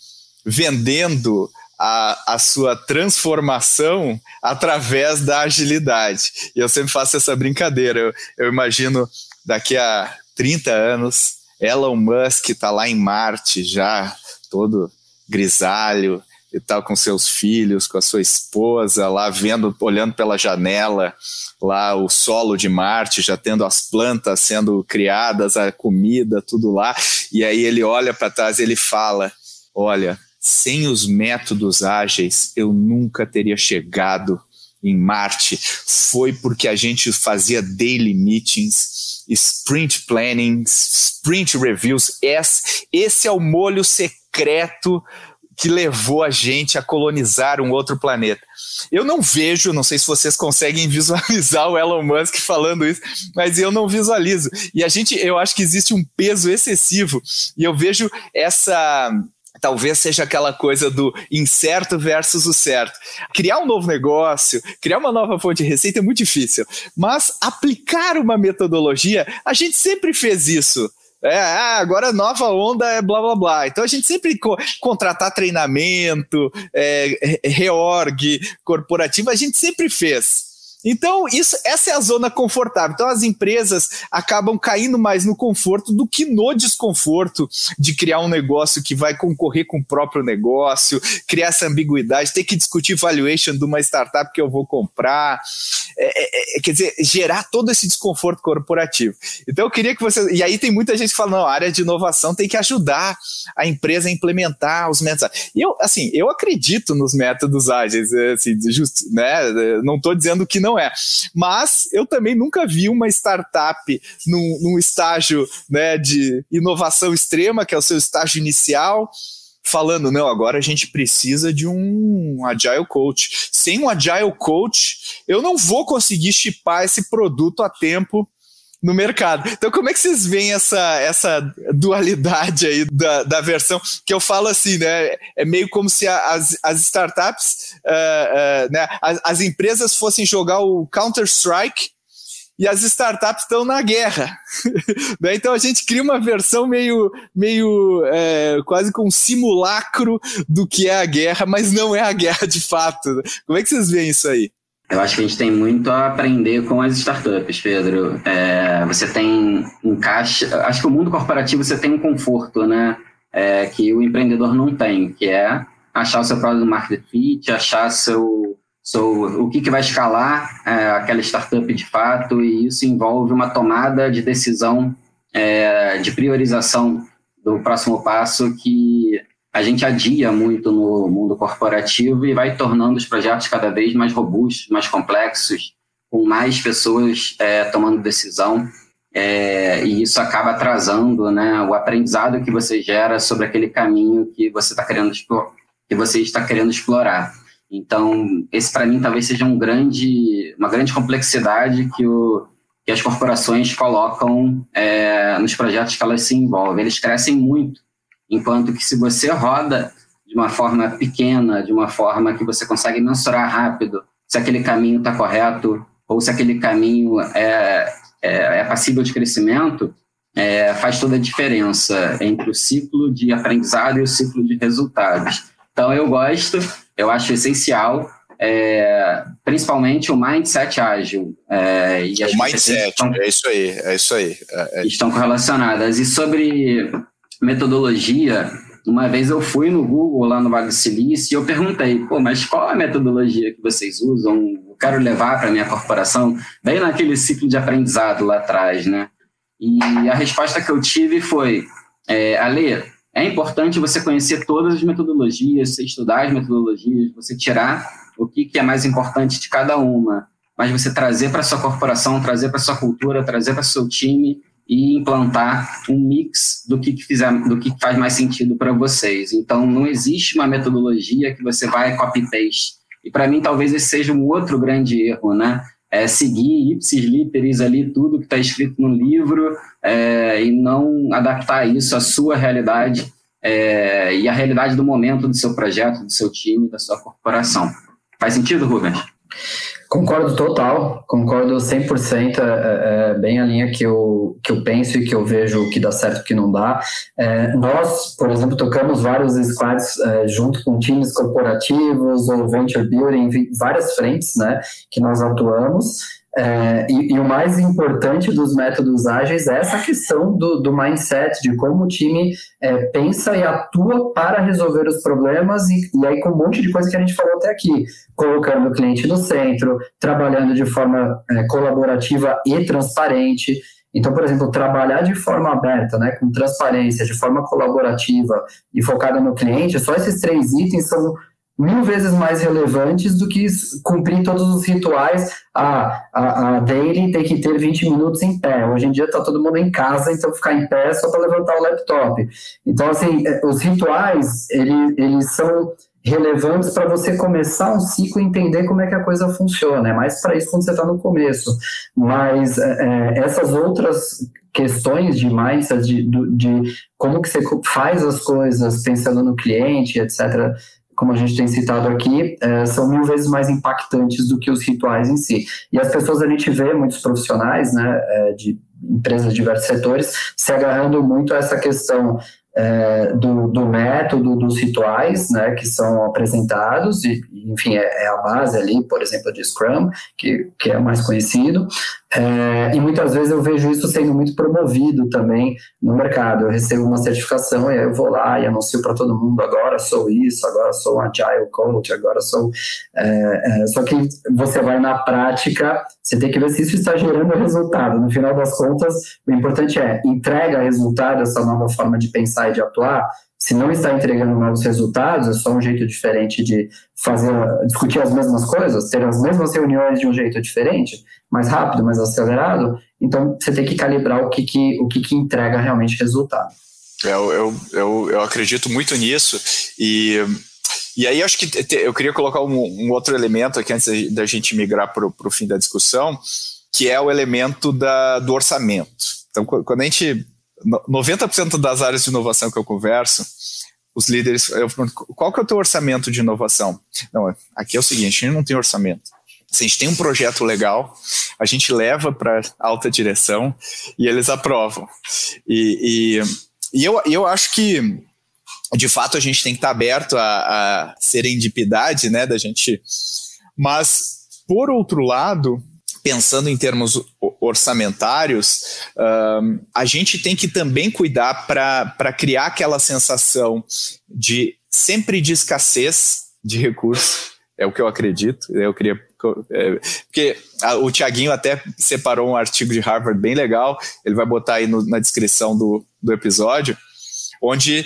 vendendo a, a sua transformação através da agilidade. E eu sempre faço essa brincadeira. Eu, eu imagino daqui a 30 anos, Elon Musk está lá em Marte já, todo grisalho e tal, com seus filhos, com a sua esposa, lá vendo, olhando pela janela, lá o solo de Marte, já tendo as plantas sendo criadas, a comida, tudo lá. E aí ele olha para trás e ele fala: Olha, sem os métodos ágeis, eu nunca teria chegado em Marte. Foi porque a gente fazia daily meetings, sprint planning, sprint reviews. Esse é o molho secreto que levou a gente a colonizar um outro planeta. Eu não vejo, não sei se vocês conseguem [LAUGHS] visualizar o Elon Musk falando isso, mas eu não visualizo. E a gente, eu acho que existe um peso excessivo, e eu vejo essa talvez seja aquela coisa do incerto versus o certo. Criar um novo negócio, criar uma nova fonte de receita é muito difícil, mas aplicar uma metodologia, a gente sempre fez isso. É, ah, agora nova onda é blá blá blá. Então a gente sempre co contratar treinamento, é, reorg corporativo, a gente sempre fez. Então, isso, essa é a zona confortável. Então, as empresas acabam caindo mais no conforto do que no desconforto de criar um negócio que vai concorrer com o próprio negócio, criar essa ambiguidade, ter que discutir valuation de uma startup que eu vou comprar. É, é, é, quer dizer, gerar todo esse desconforto corporativo. Então, eu queria que você. E aí, tem muita gente que fala: não, a área de inovação tem que ajudar a empresa a implementar os métodos. E eu, assim, eu acredito nos métodos ágeis, assim, justo, né? Não estou dizendo que não não é. Mas eu também nunca vi uma startup num, num estágio né, de inovação extrema, que é o seu estágio inicial, falando, não, agora a gente precisa de um Agile Coach. Sem um Agile Coach, eu não vou conseguir chipar esse produto a tempo no mercado. Então, como é que vocês veem essa, essa dualidade aí da, da versão? Que eu falo assim, né? É meio como se as, as startups, uh, uh, né? As, as, empresas fossem jogar o Counter-Strike e as startups estão na guerra. [LAUGHS] né? Então a gente cria uma versão meio, meio é, quase com um simulacro do que é a guerra, mas não é a guerra de fato. Como é que vocês veem isso aí? Eu acho que a gente tem muito a aprender com as startups, Pedro. É, você tem um caixa. Acho que o mundo corporativo você tem um conforto, né? É, que o empreendedor não tem, que é achar o seu produto market fit, achar seu, seu, o que, que vai escalar é, aquela startup de fato, e isso envolve uma tomada de decisão é, de priorização do próximo passo que a gente adia muito no mundo corporativo e vai tornando os projetos cada vez mais robustos, mais complexos, com mais pessoas é, tomando decisão. É, e isso acaba atrasando né, o aprendizado que você gera sobre aquele caminho que você está querendo que você está querendo explorar. Então, esse para mim talvez seja um grande, uma grande complexidade que, o, que as corporações colocam é, nos projetos que elas se envolvem. Eles crescem muito Enquanto que se você roda de uma forma pequena, de uma forma que você consegue mensurar rápido se aquele caminho está correto ou se aquele caminho é, é, é passível de crescimento, é, faz toda a diferença entre o ciclo de aprendizado e o ciclo de resultados. Então, eu gosto, eu acho essencial, é, principalmente o mindset ágil. É, e as o mindset, estão, é isso aí, é isso aí. É, é estão correlacionadas. E sobre metodologia, uma vez eu fui no Google, lá no Vale do Silício, e eu perguntei, pô, mas qual é a metodologia que vocês usam? Eu quero levar para minha corporação, bem naquele ciclo de aprendizado lá atrás, né? E a resposta que eu tive foi, é, Ale, é importante você conhecer todas as metodologias, você estudar as metodologias, você tirar o que, que é mais importante de cada uma, mas você trazer para sua corporação, trazer para sua cultura, trazer para seu time e implantar um mix do que, fizer, do que faz mais sentido para vocês. Então, não existe uma metodologia que você vai copy-paste. E para mim, talvez esse seja um outro grande erro, né? É seguir ipsis literis ali tudo que está escrito no livro é, e não adaptar isso à sua realidade é, e à realidade do momento do seu projeto, do seu time, da sua corporação. Faz sentido, Rubens? Concordo total, concordo 100%, é, é, é bem a linha que eu, que eu penso e que eu vejo que dá certo e que não dá. É, nós, por exemplo, tocamos vários squads é, junto com times corporativos ou venture building, várias frentes né, que nós atuamos, é, e, e, o mais importante dos métodos ágeis é essa questão do, do mindset, de como o time é, pensa e atua para resolver os problemas, e, e, aí com um monte de coisa que a gente falou até aqui, colocando o cliente no centro, trabalhando de forma é, colaborativa e transparente. Então, por exemplo, trabalhar de forma aberta, né, com transparência, de forma colaborativa e focada no cliente, só esses três itens são mil vezes mais relevantes do que cumprir todos os rituais. Ah, a, a daily tem que ter 20 minutos em pé. Hoje em dia está todo mundo em casa, então ficar em pé é só para levantar o laptop. Então, assim, é, os rituais, ele, eles são relevantes para você começar um ciclo e entender como é que a coisa funciona. É mais para isso quando você está no começo. Mas é, é, essas outras questões de mindset, de, de como que você faz as coisas pensando no cliente, etc., como a gente tem citado aqui, é, são mil vezes mais impactantes do que os rituais em si. E as pessoas, a gente vê muitos profissionais, né, é, de empresas de diversos setores, se agarrando muito a essa questão é, do, do, método, dos rituais, né, que são apresentados, e, enfim, é, é, a base ali, por exemplo, de Scrum, que, que é mais conhecido, é, e muitas vezes eu vejo isso sendo muito promovido também no mercado. Eu recebo uma certificação e aí eu vou lá e anuncio para todo mundo: agora sou isso, agora sou um Agile Coach, agora sou. É, é, só que você vai na prática, você tem que ver se isso está gerando resultado. No final das contas, o importante é entrega resultado, essa nova forma de pensar e de atuar se não está entregando novos resultados, é só um jeito diferente de fazer, discutir as mesmas coisas, ter as mesmas reuniões de um jeito diferente, mais rápido, mais acelerado. Então, você tem que calibrar o que, que, o que, que entrega realmente resultado. Eu, eu, eu, eu acredito muito nisso e e aí acho que eu queria colocar um, um outro elemento aqui antes da gente migrar para o fim da discussão, que é o elemento da, do orçamento. Então, quando a gente 90% das áreas de inovação que eu converso, os líderes, eu pergunto, qual que é o teu orçamento de inovação? Não, aqui é o seguinte, a gente não tem orçamento. Se a gente tem um projeto legal, a gente leva para alta direção e eles aprovam. E, e, e, eu, eu acho que, de fato, a gente tem que estar aberto à, à serendipidade, né, da gente... Mas, por outro lado, pensando em termos orçamentários, um, a gente tem que também cuidar para criar aquela sensação de sempre de escassez de recursos. É o que eu acredito. Eu queria. É, porque o Tiaguinho até separou um artigo de Harvard bem legal, ele vai botar aí no, na descrição do, do episódio, onde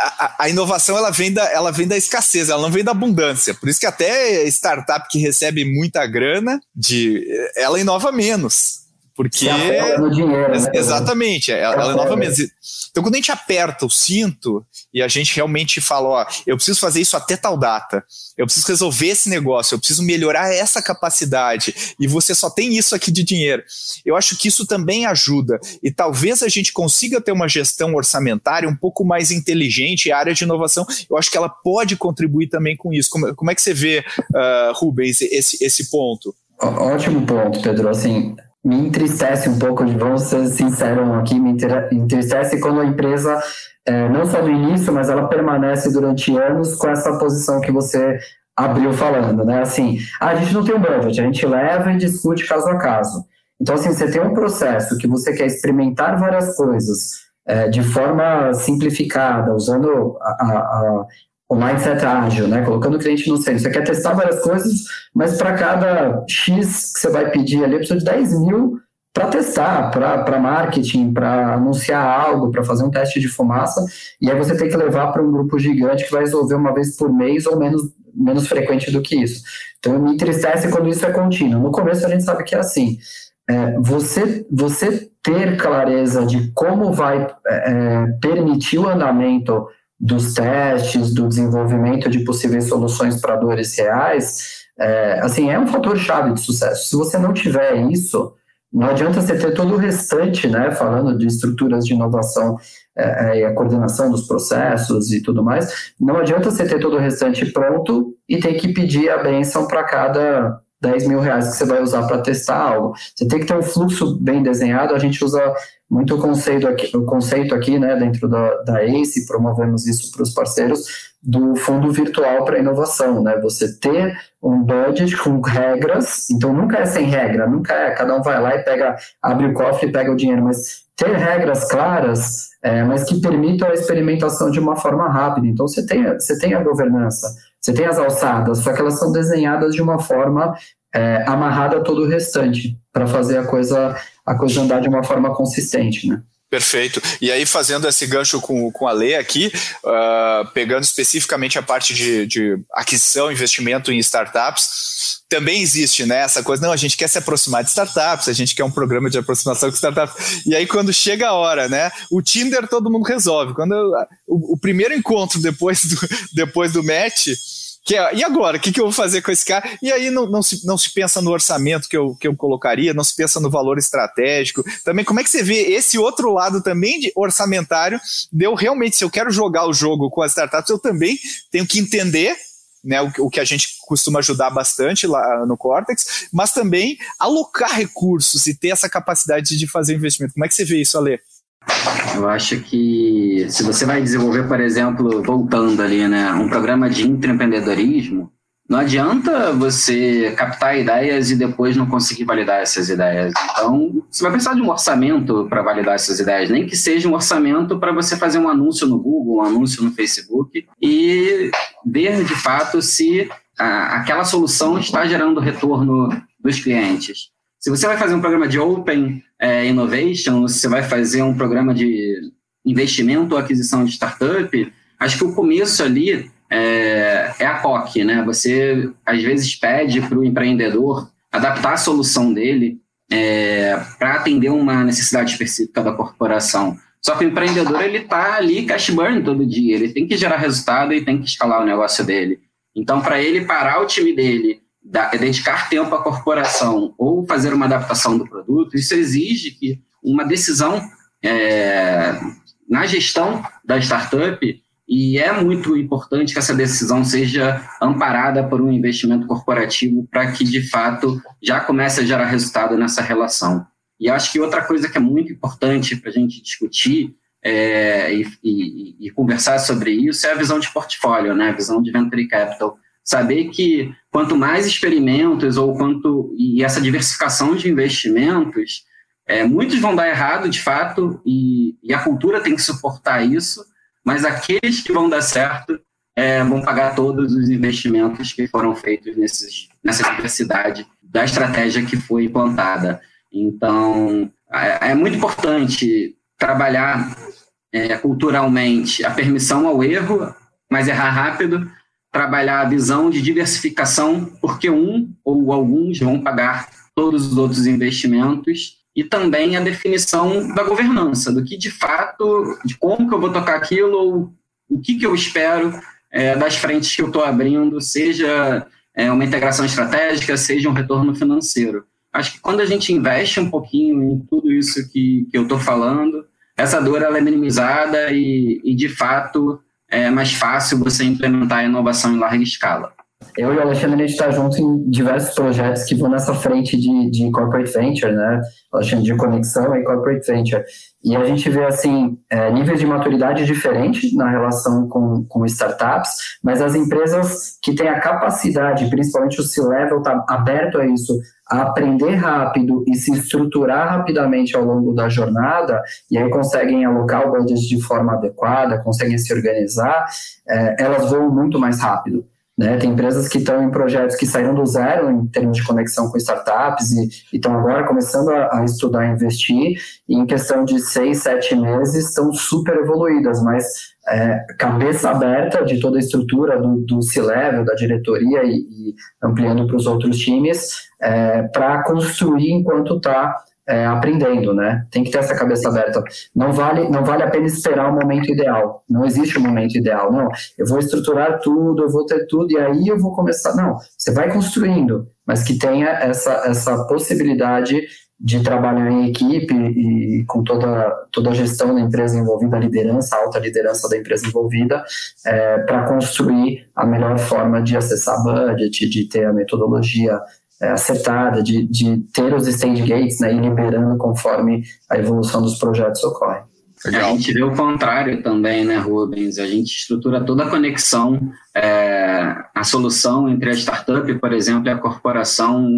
a, a, inovação ela vem, da, ela vem da escassez, ela não vem da abundância. Por isso que até startup que recebe muita grana, de, ela inova menos. Porque. Dinheiro, né? Exatamente. Ela, ela é novamente. Então, quando a gente aperta o cinto e a gente realmente fala, ó, eu preciso fazer isso até tal data, eu preciso resolver esse negócio, eu preciso melhorar essa capacidade, e você só tem isso aqui de dinheiro. Eu acho que isso também ajuda. E talvez a gente consiga ter uma gestão orçamentária um pouco mais inteligente, e a área de inovação, eu acho que ela pode contribuir também com isso. Como, como é que você vê, uh, Rubens, esse, esse ponto? Ótimo ponto, Pedro. Assim, me entristece um pouco, vamos ser sinceros aqui, me entristece quando a empresa, é, não só no início, mas ela permanece durante anos com essa posição que você abriu falando, né? Assim, a gente não tem um budget, a gente leva e discute caso a caso. Então, assim, você tem um processo que você quer experimentar várias coisas é, de forma simplificada, usando a, a o mindset ágil, né? Colocando o cliente no centro. Você quer testar várias coisas, mas para cada X que você vai pedir ali, precisa de 10 mil para testar, para marketing, para anunciar algo, para fazer um teste de fumaça, e aí você tem que levar para um grupo gigante que vai resolver uma vez por mês ou menos, menos frequente do que isso. Então me entristece quando isso é contínuo. No começo a gente sabe que é assim. É, você, você ter clareza de como vai é, permitir o andamento dos testes, do desenvolvimento de possíveis soluções para dores reais, é, assim, é um fator chave de sucesso. Se você não tiver isso, não adianta você ter todo o restante, né, falando de estruturas de inovação é, é, e a coordenação dos processos e tudo mais, não adianta você ter todo o restante pronto e ter que pedir a benção para cada 10 mil reais que você vai usar para testar algo. Você tem que ter um fluxo bem desenhado, a gente usa muito o conceito aqui, o conceito aqui né, dentro da, da ACE, promovemos isso para os parceiros, do fundo virtual para inovação, né? Você ter um budget com regras, então nunca é sem regra, nunca é, cada um vai lá e pega, abre o cofre e pega o dinheiro, mas ter regras claras, é, mas que permitam a experimentação de uma forma rápida. Então você tem, você tem a governança, você tem as alçadas, só que elas são desenhadas de uma forma é, amarrada a todo o restante, para fazer a coisa, a coisa andar de uma forma consistente, né? Perfeito. E aí, fazendo esse gancho com, com a Lê aqui, uh, pegando especificamente a parte de, de aquisição, investimento em startups, também existe né, essa coisa, não, a gente quer se aproximar de startups, a gente quer um programa de aproximação com startups. E aí, quando chega a hora, né? O Tinder todo mundo resolve. Quando o, o primeiro encontro depois do, [LAUGHS] depois do match que é, e agora? O que, que eu vou fazer com esse cara? E aí não, não, se, não se pensa no orçamento que eu, que eu colocaria, não se pensa no valor estratégico. Também, como é que você vê esse outro lado também de orçamentário? Deu realmente, se eu quero jogar o jogo com as startups, eu também tenho que entender né, o, o, que a gente costuma ajudar bastante lá no Cortex, mas também alocar recursos e ter essa capacidade de fazer investimento. Como é que você vê isso, Ale? Eu acho que se você vai desenvolver, por exemplo, voltando ali, né, um programa de intraempreendedorismo, não adianta você captar ideias e depois não conseguir validar essas ideias. Então, você vai precisar de um orçamento para validar essas ideias, nem que seja um orçamento para você fazer um anúncio no Google, um anúncio no Facebook e ver de fato se a, aquela solução está gerando retorno dos clientes. Se você vai fazer um programa de Open é, Innovation, se você vai fazer um programa de investimento ou aquisição de startup, acho que o começo ali é, é a POC, né? Você, às vezes, pede para o empreendedor adaptar a solução dele é, para atender uma necessidade específica da corporação. Só que o empreendedor ele está ali cash burn todo dia, ele tem que gerar resultado e tem que escalar o negócio dele. Então, para ele parar o time dele dedicar tempo à corporação ou fazer uma adaptação do produto, isso exige que uma decisão é, na gestão da startup e é muito importante que essa decisão seja amparada por um investimento corporativo para que, de fato, já comece a gerar resultado nessa relação. E acho que outra coisa que é muito importante para a gente discutir é, e, e, e, conversar sobre isso é a visão de portfólio, né? a visão de venture capital saber que quanto mais experimentos ou quanto e essa diversificação de investimentos, é, muitos vão dar errado de fato e, e, a cultura tem que suportar isso, mas aqueles que vão dar certo é, vão pagar todos os investimentos que foram feitos nesses, nessa diversidade da estratégia que foi implantada. Então, é, é muito importante trabalhar é, culturalmente a permissão ao erro, mas errar rápido, trabalhar a visão de diversificação, porque um ou alguns vão pagar todos os outros investimentos e também a definição da governança, do que de fato, de como que eu vou tocar aquilo, o que, que eu espero é, das frentes que eu estou abrindo, seja é, uma integração estratégica, seja um retorno financeiro. Acho que quando a gente investe um pouquinho em tudo isso que, que eu estou falando, essa dor ela é minimizada e, e, de fato, é mais fácil você implementar a inovação em larga escala. Eu e o Alexandre, a gente está junto em diversos projetos que vão nessa frente de, de corporate venture, né? Alexandre, de conexão e corporate venture. E a gente vê, assim, é, níveis de maturidade diferentes na relação com, com startups, mas as empresas que têm a capacidade, principalmente o C-Level, está aberto a isso, a aprender rápido e se estruturar rapidamente ao longo da jornada, e aí conseguem alocar o budget de forma adequada, conseguem se organizar, é, elas vão muito mais rápido. Né? Tem empresas que estão em projetos que saíram do zero em termos de conexão com startups e estão agora começando a, a estudar e investir, e em questão de seis, sete meses estão super evoluídas, mas é, cabeça aberta de toda a estrutura do, do C-Level, da diretoria e, e ampliando para os outros times, é, para construir enquanto está é, aprendendo, né? Tem que ter essa cabeça aberta. Não vale, não vale a pena esperar o momento ideal. Não existe um momento ideal. Não, eu vou estruturar tudo, eu vou ter tudo e aí eu vou começar. Não, você vai construindo, mas que tenha essa, essa possibilidade de trabalhar em equipe e com toda, toda a gestão da empresa envolvida, a liderança, a alta liderança da empresa envolvida, é, para construir a melhor forma de acessar budget, de ter a metodologia é, acertada, de, de ter os stage gates né, e liberando conforme a evolução dos projetos ocorre. Legal. A gente vê o contrário também, né, Rubens? A gente estrutura toda a conexão, é, a solução entre a startup, por exemplo, e a corporação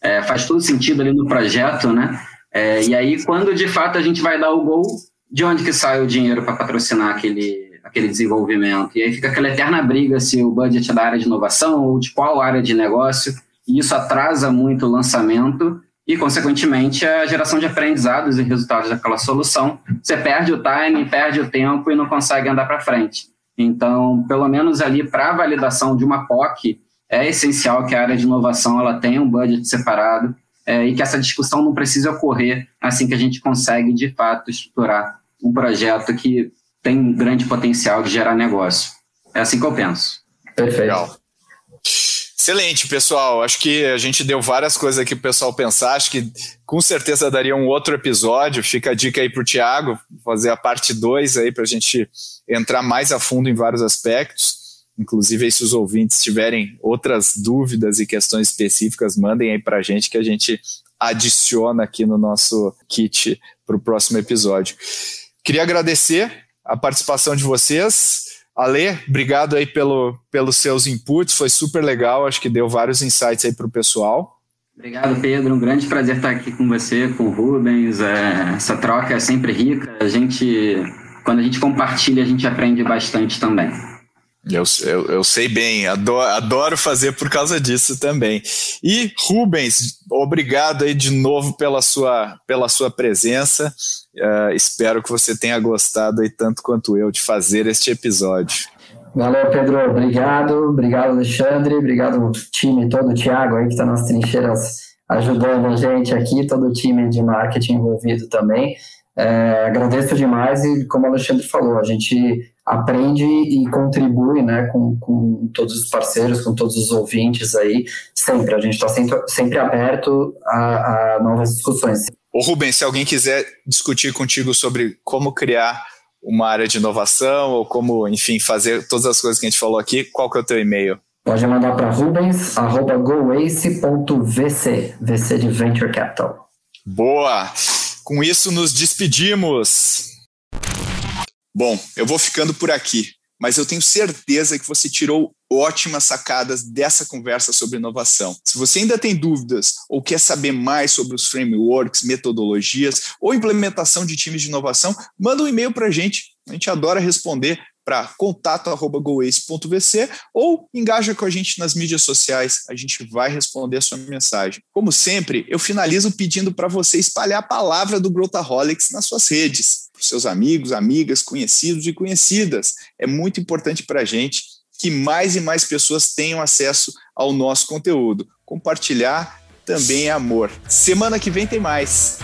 é, faz todo sentido ali no projeto, né? É, e aí, quando de fato a gente vai dar o gol, de onde que sai o dinheiro para patrocinar aquele, aquele desenvolvimento? E aí fica aquela eterna briga se o budget é da área de inovação ou de qual área de negócio e isso atrasa muito o lançamento e, consequentemente, a geração de aprendizados e resultados daquela solução. Você perde o time, perde o tempo e não consegue andar para frente. Então, pelo menos ali para a validação de uma POC, é essencial que a área de inovação ela tenha um budget separado é, e que essa discussão não precise ocorrer assim que a gente consegue, de fato, estruturar um projeto que tem um grande potencial de gerar negócio. É assim que eu penso. Perfeito. Legal. Excelente, pessoal. Acho que a gente deu várias coisas aqui para o pessoal pensar. Acho que com certeza daria um outro episódio. Fica a dica aí para o Tiago, fazer a parte 2 aí para a gente entrar mais a fundo em vários aspectos. Inclusive, aí, se os ouvintes tiverem outras dúvidas e questões específicas, mandem aí para a gente que a gente adiciona aqui no nosso kit para o próximo episódio. Queria agradecer a participação de vocês. Ale, obrigado aí pelo, pelos seus inputs, foi super legal, acho que deu vários insights aí para o pessoal. Obrigado, Pedro. Um grande prazer estar aqui com você, com o Rubens. É, essa troca é sempre rica. A gente, quando a gente compartilha, a gente aprende bastante também. Eu, eu, eu, sei bem, adoro, adoro, fazer por causa disso também. E Rubens, obrigado aí de novo pela sua, pela sua presença. Uh, espero que você tenha gostado aí tanto quanto eu de fazer este episódio. Valeu, Pedro. Obrigado. Obrigado, Alexandre. Obrigado, time todo, o Thiago aí que está nas trincheiras ajudando a gente aqui, todo o time de marketing envolvido também. É, agradeço demais e, como o Alexandre falou, a gente aprende e contribui né, com, com todos os parceiros, com todos os ouvintes aí, sempre. A gente está sempre, sempre aberto a, a novas discussões. Ô Rubens, se alguém quiser discutir contigo sobre como criar uma área de inovação ou como, enfim, fazer todas as coisas que a gente falou aqui, qual que é o teu e-mail? Pode mandar para rubens.goace.vc, VC de Venture Capital. Boa! Com isso, nos despedimos. Bom, eu vou ficando por aqui, mas eu tenho certeza que você tirou ótimas sacadas dessa conversa sobre inovação. Se você ainda tem dúvidas ou quer saber mais sobre os frameworks, metodologias ou implementação de times de inovação, manda um e-mail para a gente. A gente adora responder para contato@goace.vc ou engaja com a gente nas mídias sociais, a gente vai responder a sua mensagem. Como sempre, eu finalizo pedindo para você espalhar a palavra do Growthaholics nas suas redes, para seus amigos, amigas, conhecidos e conhecidas. É muito importante para a gente que mais e mais pessoas tenham acesso ao nosso conteúdo. Compartilhar também é amor. Semana que vem tem mais.